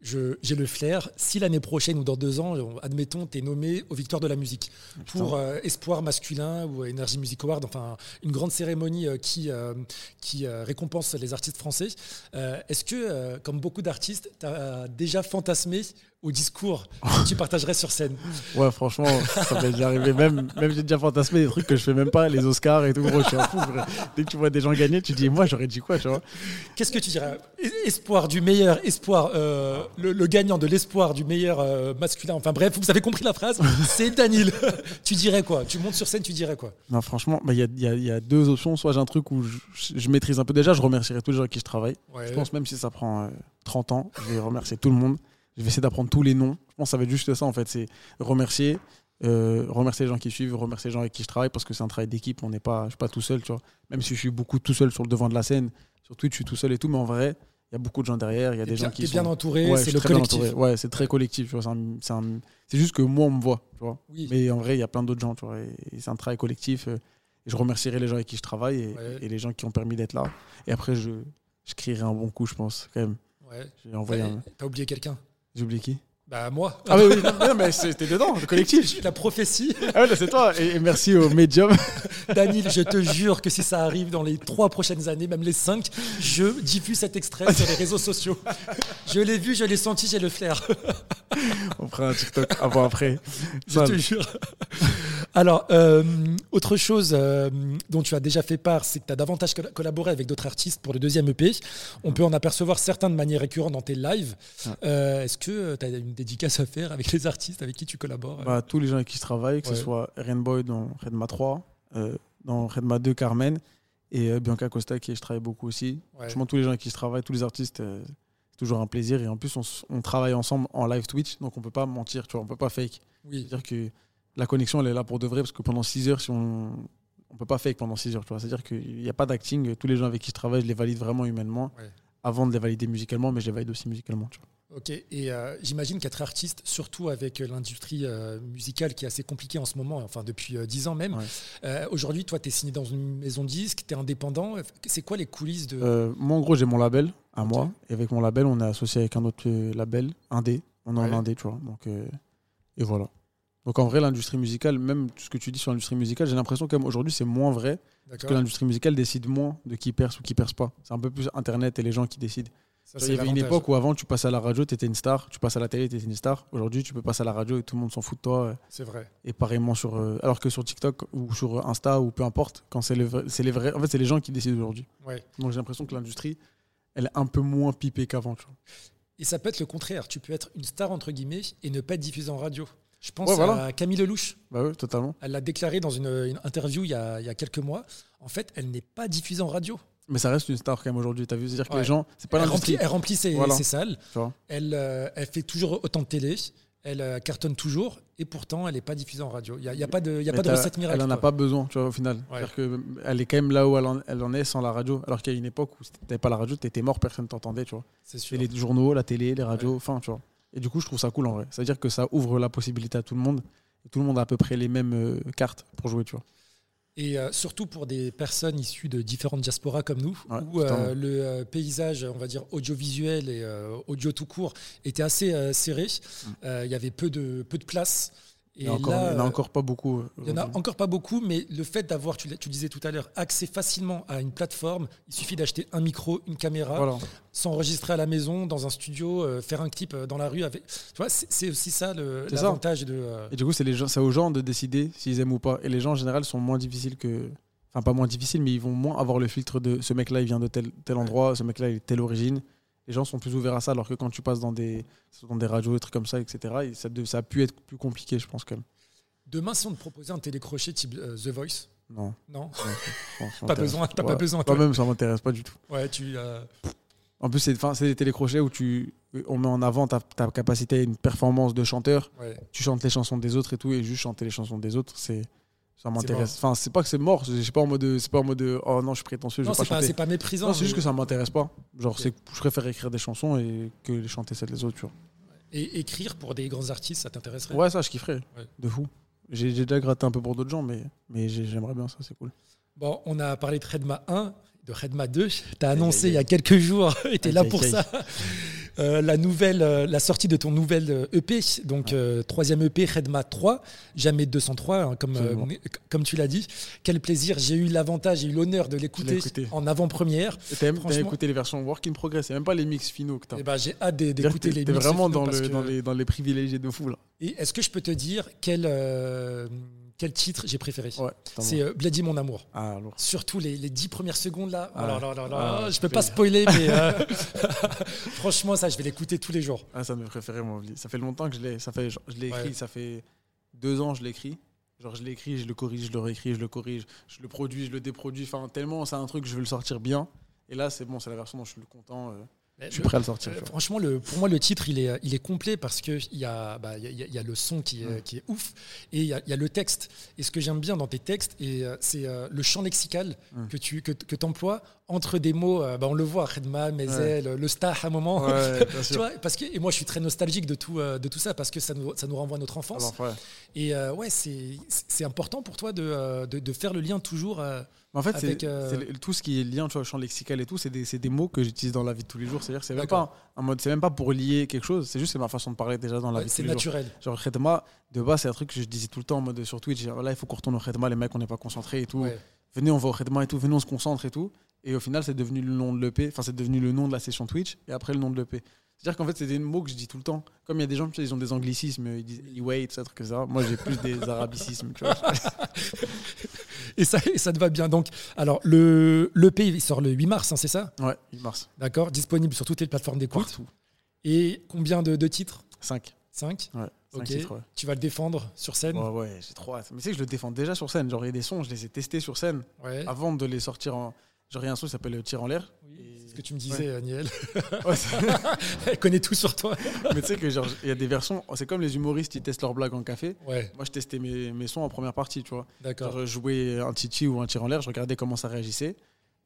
j'ai le flair. Si l'année prochaine ou dans deux ans, on- admettons, tu es nommé aux Victoires de la musique pour euh, Espoir masculin ou Energy Music Award, enfin une grande cérémonie euh, qui, euh, qui récompense les artistes français. Est-ce que, comme beaucoup d'artistes, tu as déjà fantasmé au discours que tu partagerais sur scène Ouais, franchement, ça m'est déjà arrivé. Même, même j'ai déjà fantasmé des trucs que je fais même pas, les Oscars et tout, gros, je suis un fou. Dès que tu vois des gens gagner, tu dis, moi, j'aurais dit quoi, tu vois? Qu'est-ce que tu dirais? Es- Espoir du meilleur espoir, euh, le, le gagnant de l'espoir du meilleur euh, masculin. Enfin bref, vous avez compris la phrase. C'est Daniel. tu dirais quoi? Tu montes sur scène, tu dirais quoi? Non, franchement, bah, il y, a, il y a- il y a deux options. Soit j'ai un truc où je, je maîtrise un peu déjà, je remercierai tous les gens avec qui je travaille. Ouais. Je pense même si ça prend euh, 30 ans, je vais remercier tout le monde. Je vais essayer d'apprendre tous les noms. Je pense que ça va être juste ça en fait. C'est remercier, euh, remercier les gens qui suivent, remercier les gens avec qui je travaille parce que c'est un travail d'équipe. On n'est pas, je suis pas tout seul, tu vois. Même si je suis beaucoup tout seul sur le devant de la scène, sur Twitch, je suis tout seul et tout, mais en vrai, il y a beaucoup de gens derrière. Il y a des bien, gens qui sont. bien entouré, Ouais, c'est le collectif. entouré. Ouais, c'est très collectif. C'est un- juste que moi, on me voit. Tu vois. Oui. Mais en vrai, il y a plein d'autres gens. Tu vois, et, et c'est un travail collectif. euh, je remercierai les gens avec qui je travaille et, Ouais. et les gens qui ont permis d'être là. Et après, je, je crierai un bon coup, je pense, quand même. Ouais. J'ai envoyé Ouais, un. T'as oublié quelqu'un J'ai oublié qui? Bah moi. Ah oui, oui, non, mais c'était dedans, le collectif. La prophétie. Ah ouais, là, c'est toi. Et, merci au Medium. Daniel, je te jure que si ça arrive dans les trois prochaines années, même les cinq, je diffuse cet extrait sur les réseaux sociaux. Je l'ai vu, je l'ai senti, j'ai le flair. On fera un TikTok avant après. Je te jure. Alors, euh, autre chose euh, dont tu as déjà fait part, c'est que tu as davantage colla- collaboré avec d'autres artistes pour le deuxième EP. On peut en apercevoir certains de manière récurrente dans tes lives. Euh, Est-ce que tu as une dédicace à faire avec les artistes avec qui tu collabores bah, tous les gens avec qui je travaille, que Ouais. ce soit Rainbow dans Redma 3, euh, dans Redma 2, Carmen, et Bianca Costa, qui je travaille beaucoup aussi. Ouais. Franchement, tous les gens avec qui je travaille, tous les artistes, c'est toujours un plaisir. Et en plus, on, on travaille ensemble en live Twitch, donc on peut pas mentir, tu vois, on peut pas fake. Oui, C'est-à-dire que la connexion, elle est là pour de vrai, parce que pendant 6 heures, si on on peut pas fake pendant 6 heures, tu vois. C'est-à-dire qu'il n'y a pas d'acting. Tous les gens avec qui je travaille, je les valide vraiment humainement, Ouais. avant de les valider musicalement, mais je les valide aussi musicalement, tu vois. ok. Et euh, j'imagine qu'être artiste, surtout avec euh, l'industrie euh, musicale qui est assez compliquée en ce moment, enfin depuis euh, 10 ans même, Ouais. aujourd'hui, toi, tu es signé dans une maison de disques, tu es indépendant. C'est quoi les coulisses de. Moi, en gros, j'ai mon label à moi. Et avec mon label, on est associé avec un autre label, Indé. On est Ouais. en Indé, tu vois. Donc, et voilà. Donc, en vrai, l'industrie musicale, même tout ce que tu dis sur l'industrie musicale, j'ai l'impression qu'aujourd'hui, c'est moins vrai. Parce que l'industrie musicale décide moins de qui perce ou qui perce pas. C'est un peu plus Internet et les gens qui décident. Ça, Il y avait une époque où avant, tu passais à la radio, tu étais une star. Tu passes à la télé, tu étais une star. Aujourd'hui, tu peux passer à la radio et tout le monde s'en fout de toi. euh, C'est vrai. Et pareillement sur. euh, alors que sur TikTok ou sur Insta ou peu importe, quand c'est les, c'est les vrais. En fait, c'est les gens qui décident aujourd'hui. Ouais. Donc j'ai l'impression que l'industrie, elle est un peu moins pipée qu'avant. Et ça peut être le contraire. Tu peux être une star, entre guillemets, et ne pas être diffusé en radio. Je pense Ouais, voilà. à Camille Lelouch. Bah oui, totalement. Elle l'a déclaré dans une, une interview il y, a, il y a quelques mois. En fait, elle n'est pas diffusée en radio. Mais ça reste une star quand même aujourd'hui. T'as vu C'est-à-dire que Ouais. les gens, c'est pas Elle remplit, elle remplit ses, Voilà. ses salles. Tu. Elle, euh, elle fait toujours autant de télé. Elle euh, cartonne toujours. Et pourtant, elle n'est pas diffusée en radio. Il n'y a, y a pas de, il y a Mais pas de t'as- recette miracle. Elle en a quoi. pas besoin, tu vois, au final. Ouais. C'est-à-dire que elle est quand même là où elle en, elle en est sans la radio. Alors qu'il y a une époque où si t'avais pas la radio, t'étais mort, personne t'entendait, tu vois. C'est sûr. Et les journaux, la télé, les radios, enfin, tu vois. Et du coup, je trouve ça cool en vrai. C'est-à-dire que ça ouvre la possibilité à tout le monde. Et tout le monde a à peu près les mêmes euh, cartes pour jouer, tu vois. Et euh, surtout pour des personnes issues de différentes diasporas comme nous, Ouais, où euh, le euh, paysage, on va dire, audiovisuel et audio tout court était assez serré. Euh, Il y avait peu de, peu de place. Et Il y en a encore, pas beaucoup. il y en a encore pas beaucoup, mais le fait d'avoir, tu, tu disais tout à l'heure, accès facilement à une plateforme, il suffit d'acheter un micro, une caméra, Voilà. s'enregistrer à la maison, dans un studio, euh, faire un clip euh, dans la rue. Avec... Tu vois, c'est aussi ça l'avantage de. euh, Et du coup, c'est aux gens de décider s'ils aiment ou pas. Et les gens, en général, sont moins difficiles que. Enfin, pas moins difficiles, mais ils vont moins avoir le filtre de ce mec-là, il vient de tel, tel endroit, ce mec-là, il est telle origine. Les gens sont plus ouverts à ça, alors que quand tu passes dans des, dans des radios, des trucs comme ça, etc., et ça, a pu être plus compliqué, je pense, quand même. Demain, si on te proposait un télécrochet type euh, The Voice, Non. non? Pas besoin, t'as pas Ouais. besoin, toi. Moi-même, ça m'intéresse pas du tout. Ouais, tu. euh, En plus, c'est des télécrochets où tu, on met en avant ta, ta capacité à une performance de chanteur. ouais. Tu chantes les chansons des autres et tout, et juste chanter les chansons des autres, c'est. Ça m'intéresse. Enfin, c'est pas que c'est mort. Suis pas en mode. C'est pas en mode. Oh non, je suis prétentieux, je Non, vais pas c'est pas, c'est méprisant. Non, c'est juste que ça m'intéresse pas. Genre, Ok. c'est je préfère écrire des chansons et que les chanter celles des autres, tu vois. Et écrire pour des grands artistes, ça t'intéresserait? Ouais, ça, je kifferais. Ouais. De fou. J'ai déjà gratté un peu pour d'autres gens, mais, mais j'ai- j'aimerais bien ça, c'est cool. Bon, on a parlé de Redma 1, de Redma 2. Tu as Aïe, annoncé il y a quelques jours, et tu es Aïe, là pour ça, euh, la, nouvelle, euh, la sortie de ton nouvel euh, EP, donc euh, troisième EP, Redma 3, jamais 203, hein, comme, comme tu l'as dit. Quel plaisir, j'ai eu l'avantage, j'ai eu l'honneur de l'écouter en avant-première. Et T'as même écouté les versions work in progress, c'est même pas les mix finaux que t'as. Et ben, j'ai hâte d'écouter T'es les t'es mix vraiment finaux dans, le, que- dans, les, dans les privilégiés de fou, là. Et est-ce que je peux te dire quel, quel titre j'ai préféré Ouais, C'est euh, Bloody Mon Amour. Ah. Surtout les, les dix premières secondes là. Oh Ah. là. Ah, je peux je pas spoiler, mais euh, franchement, ça, je vais l'écouter tous les jours. Ah, ça me préféré, moi. Ça fait longtemps que je l'ai. Ça fait, genre, je l'ai écrit, Ouais. ça fait deux ans, je l'ai écrit. Genre, je l'écris, je le corrige, je le réécris, je le corrige, je le produis, je le déproduis. Enfin, tellement, c'est un truc, je veux le sortir bien. Et là, c'est bon, c'est la version dont je suis content. euh. Je suis prêt à le sortir. Euh, franchement, le, pour moi, le titre, il est, il est complet parce qu'il y, a, bah, y, a, y a le son qui est, qui est ouf et il y, y, a le texte. Et ce que j'aime bien dans tes textes, euh, c'est euh, le champ lexical que tu que, que emploies entre des mots. bah, on le voit, Redma, Mezel, le star à un moment. tu vois, parce que, et moi, je suis très nostalgique de tout, de tout ça parce que ça nous, ça nous renvoie à notre enfance. et ouais, c'est important pour toi de, de, de, faire le lien toujours. En fait, c'est tout ce qui est lien, tu vois, champ lexical et tout, c'est des, des, mots que j'utilise dans la vie de tous les jours. C'est-à-dire, c'est même pas un mode, c'est même pas pour lier quelque chose. C'est juste c'est ma façon de parler déjà dans la vie. C'est naturel. Jours. Genre Khedma, de base, c'est un truc que je disais tout le temps en mode sur Twitch. Là, il faut qu'on retourne au Khedma, les mecs, on n'est pas concentrés et tout. Venez, on va au Khedma et tout. Venez, on se concentre et tout. Et au final, c'est devenu le nom de l'EP. Enfin, c'est devenu le nom de la session Twitch et après le nom de l'EP. C'est-à-dire qu'en fait, c'est des mots que je dis tout le temps. Comme il y a des gens, ils ont des anglicismes, ils disent e-wait, ça, truc que ça. Moi, j'ai plus des arabicismes, tu vois. et, ça, et ça te va bien. Donc, alors, le l'EP, il sort le 8 mars, hein, c'est ça? Ouais, 8 mars. D'accord, disponible sur toutes les plateformes d'écoute. Et combien de, de titres? 5. 5 Ouais. Ok. Titres, ouais. Tu vas le défendre sur scène? Ouais, ouais, j'ai trop hâte. Mais tu sais que je le défends déjà sur scène. Genre, il y a des sons, je les ai testés sur scène ouais. avant de les sortir en. A un son qui s'appelle Tir en l'air. Oui, c'est ce que tu me disais, ouais. Elle connaît tout sur toi. Mais tu sais que, genre, il y a des versions. C'est comme les humoristes, ils testent leurs blagues en café. Ouais. Moi, je testais mes, mes sons en première partie, tu vois. D'accord. Je jouais un titi ou un tir en l'air, je regardais comment ça réagissait.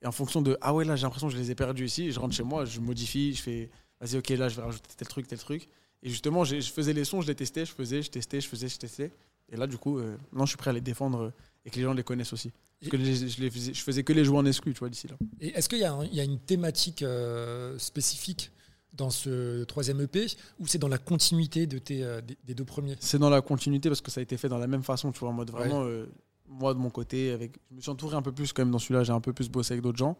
Et en fonction de Ah ouais, là, j'ai l'impression que je les ai perdus ici, je rentre chez moi, je modifie, je fais Vas-y, ok, là, je vais rajouter tel truc, tel truc. Et justement, je faisais les sons, je les testais, je faisais, je testais, je faisais, je testais. Et là, du coup, euh, non, je suis prêt à les défendre et que les gens les connaissent aussi. Parce que les, je, les faisais, je faisais que les jouer en exclu, tu vois, d'ici là. Et est-ce qu'il y, y, a une thématique euh, spécifique dans ce troisième EP ou c'est dans la continuité de tes, euh, des, des, deux premiers? C'est dans la continuité parce que ça a été fait dans la même façon, tu vois, en mode vraiment, ouais. euh, moi de mon côté, avec, je me suis entouré un peu plus quand même dans celui-là, j'ai un peu plus bossé avec d'autres gens.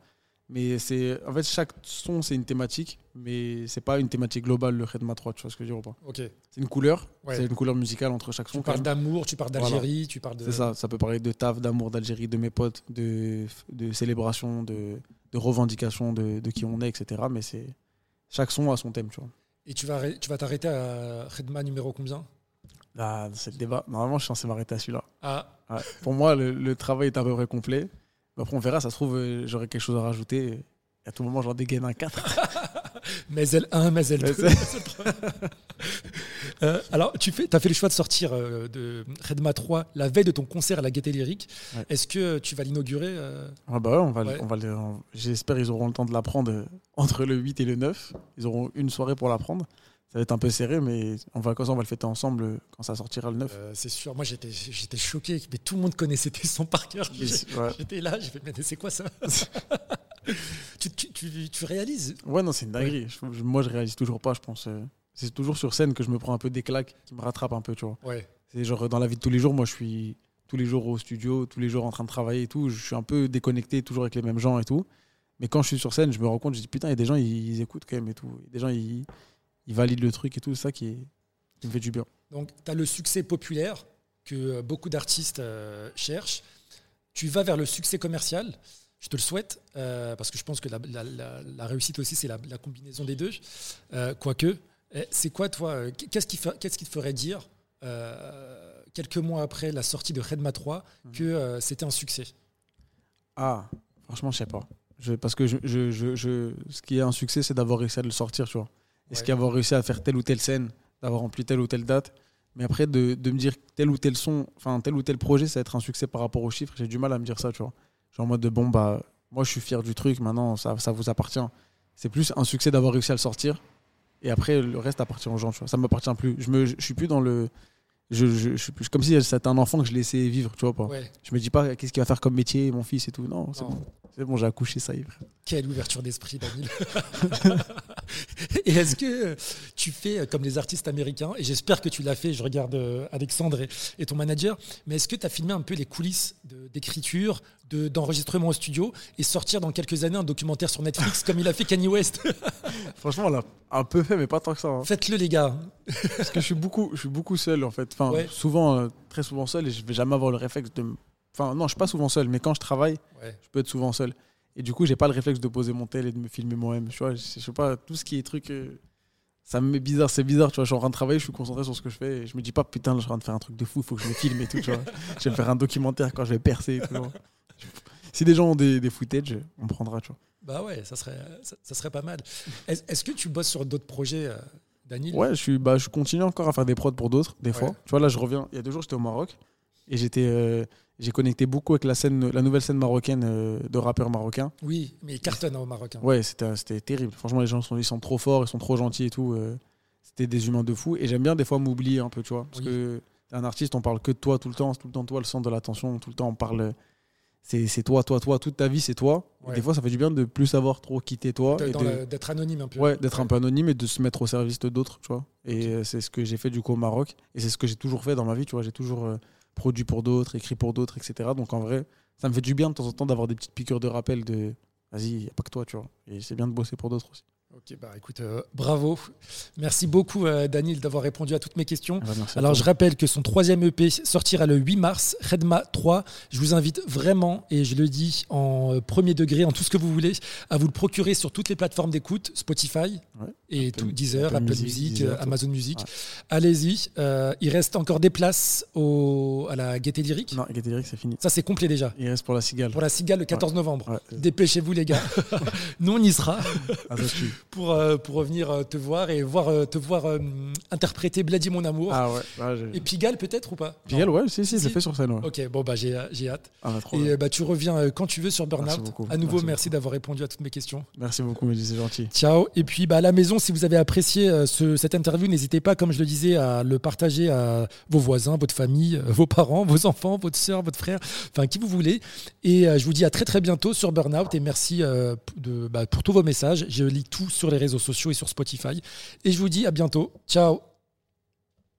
Mais c'est en fait chaque son c'est une thématique, mais c'est pas une thématique globale le Redma 3, tu vois ce que je veux dire ou pas? Ok. C'est une couleur, ouais. c'est une couleur musicale entre chaque son. Tu parles d'amour, tu parles d'Algérie, voilà. tu parles de. C'est ça, ça peut parler de taf, d'amour, d'Algérie, de mes potes, de, de célébration, de, de revendication de, de qui on est, etc. Mais c'est chaque son a son thème, tu vois. Et tu vas tu vas t'arrêter à Redma numéro combien? Ah, c'est le débat. Normalement, je suis censé m'arrêter à celui-là. Ah. Ouais. Pour moi, le, le, travail est à peu près complet. Après, on verra, ça se trouve, euh, j'aurai quelque chose à rajouter. À tout moment, j'en dégaine un 4. mais elle 1, mais elle 2. euh, alors, tu fais, as fait le choix de sortir euh, de Redma 3 la veille de ton concert à la Gaieté Lyrique. Ouais. Est-ce que tu vas l'inaugurer ah bah ouais, on va, ouais. on va J'espère qu'ils auront le temps de l'apprendre entre le 8 et le 9. Ils auront une soirée pour l'apprendre ça va être un peu serré, mais on va, on va le fêter ensemble quand ça sortira le 9. Euh, c'est sûr. Moi, j'étais, j'étais choqué. Mais tout le monde connaissait tes sons par cœur. Ouais. J'étais là, j'ai fait, mais c'est quoi ça? Tu, tu, tu, tu, réalises? Ouais, non, c'est une dinguerie. Ouais. Je, moi, je réalise toujours pas, je pense. C'est toujours sur scène que je me prends un peu des claques qui me rattrapent un peu, tu vois. Ouais. C'est genre dans la vie de tous les jours, moi, je suis tous les jours au studio, tous les jours en train de travailler et tout. Je suis un peu déconnecté, toujours avec les mêmes gens et tout. Mais quand je suis sur scène, je me rends compte, je dis putain, il y a des gens, ils, ils écoutent quand même et tout. Des gens, ils il valide le truc et tout, ça qui, me fait du bien. Donc, tu as le succès populaire que beaucoup d'artistes euh, cherchent. Tu vas vers le succès commercial. Je te le souhaite, euh, parce que je pense que la, la, la, la réussite aussi, c'est la, combinaison des deux. Euh, Quoique, c'est quoi, toi Qu'est-ce qui, qu'est-ce qui te ferait dire, euh, quelques mois après la sortie de Redma 3, mmh. que c'était un succès? Ah, franchement, je sais pas. Je, parce que je, je, je, ce qui est un succès, c'est d'avoir réussi à le sortir, tu vois. Est-ce ouais. qu'avoir réussi à faire telle ou telle scène, d'avoir rempli telle ou telle date Mais après, de, de, me dire tel ou tel son, enfin tel ou tel projet, ça va être un succès par rapport aux chiffres, j'ai du mal à me dire ça, tu vois. Genre en mode de bon, bah, moi je suis fier du truc, maintenant ça, ça vous appartient. C'est plus un succès d'avoir réussi à le sortir. Et après, le reste appartient aux gens, tu vois. Ça ne m'appartient plus. Je, me, je, je suis plus dans le. Je, je, je, comme si c'était un enfant que je laissais vivre, tu vois pas. Ouais. Je me dis pas qu'est-ce qu'il va faire comme métier, mon fils et tout. Non, c'est bon. C'est bon, j'ai accouché, ça y est. Quelle ouverture d'esprit, Daniel. et est-ce que tu fais comme les artistes américains, et j'espère que tu l'as fait, je regarde Alexandre et, et ton manager, mais est-ce que tu as filmé un peu les coulisses d'écriture, de, d'enregistrement au studio, et sortir dans quelques années un documentaire sur Netflix comme il a fait Kanye West? Franchement, on l'a un peu fait, mais pas tant que ça. Hein. Faites-le, les gars. Parce que je suis beaucoup, je suis beaucoup seul, en fait. Enfin, ouais. souvent, euh, très souvent seul, et je vais jamais avoir le réflexe de... Enfin, non, je suis pas souvent seul, mais quand je travaille, ouais. je peux être souvent seul. Et du coup, j'ai pas le réflexe de poser mon tel et de me filmer moi-même. Tu vois, je, je sais pas, tout ce qui est truc. Euh, ça me met bizarre, c'est bizarre, tu vois. Je suis en train de travailler, je suis concentré sur ce que je fais et je me dis pas, putain, là, je suis en train de faire un truc de fou, il faut que je me filme et tout, tu vois. Je vais faire un documentaire quand je vais percer et tout. si des gens ont des, des footage, on prendra, tu vois. Bah ouais, ça serait, ça, ça serait pas mal. Est- Est-ce que tu bosses sur d'autres projets, euh, Daniel? Ouais, je, suis, bah, je continue encore à faire des prods pour d'autres, des fois. Tu vois, là, je reviens. Il y a deux jours, j'étais au Maroc et j'étais, euh, j'ai connecté beaucoup avec la scène, la nouvelle scène marocaine euh, de rappeurs marocains. Oui, mais il cartonne hein, au Maroc. hein. Ouais, c'était, c'était terrible. Franchement, les gens sont, ils sont trop forts, ils sont trop gentils et tout. euh, c'était des humains de fou. Et j'aime bien des fois m'oublier un peu, tu vois. Parce Oui. que t'es un artiste, on parle que de toi tout le temps. C'est tout le temps toi le centre de l'attention. Tout le temps, on parle. C'est, toi, toi, toi. Toute ta vie, c'est toi. Et des fois, ça fait du bien de plus savoir trop quitter toi. D'être anonyme un peu. Ouais, d'être un peu anonyme et de se mettre au service d'autres, tu vois. Et euh, c'est ce que j'ai fait du coup au Maroc. Et c'est ce que j'ai toujours fait dans ma vie, tu vois. J'ai toujours euh, produit pour d'autres, écrit pour d'autres, etc. Donc en vrai, ça me fait du bien de temps en temps d'avoir des petites piqûres de rappel de vas-y, il n'y a pas que toi, tu vois. Et c'est bien de bosser pour d'autres aussi. Ok, bah écoute, euh, bravo. Merci beaucoup, euh, Daniel, d'avoir répondu à toutes mes questions. Ah bah, Alors, je rappelle que son troisième EP sortira le 8 mars, Redma 3. Je vous invite vraiment, et je le dis en euh, premier degré, en tout ce que vous voulez, à vous le procurer sur toutes les plateformes d'écoute, Spotify Ouais. et Apple- tout, Deezer, Apple Apple, Music, Music, Deezer, tout. Amazon Music. Ouais. Allez-y. euh, il reste encore des places au, à la Gaieté Lyrique. Non, Gaieté Lyrique, c'est fini. Ça, c'est complet déjà. Il reste pour la cigale. Pour la Cigale le 14 novembre. Dépêchez-vous, les gars. Nous, on y sera. Pour, euh, pour revenir euh, te voir et voir, euh, te voir interpréter Blady Mon Amour. Ah ouais. j'ai- Et Pigalle, peut-être ou pas? Pigalle, ouais, si, si, je Si. l'ai fait sur scène. Ouais. Ok, bon, bah, j'ai hâte. Ah, Et bien. bah, tu reviens quand tu veux sur Merci Burnout. beaucoup. À nouveau, Merci merci, d'avoir répondu à toutes mes questions. Merci beaucoup, Mehdi, c'est gentil. Ciao. Et puis bah, à la maison, si vous avez apprécié ce- cette interview, n'hésitez pas, comme je le disais, à le partager à vos voisins, votre famille, vos parents, vos enfants, votre soeur, votre frère, enfin qui vous voulez. Et je vous dis à très très bientôt sur Burnout et merci de, bah, pour tous vos messages. Je lis tout sur les réseaux sociaux et sur Spotify. Et je vous dis à bientôt. Ciao.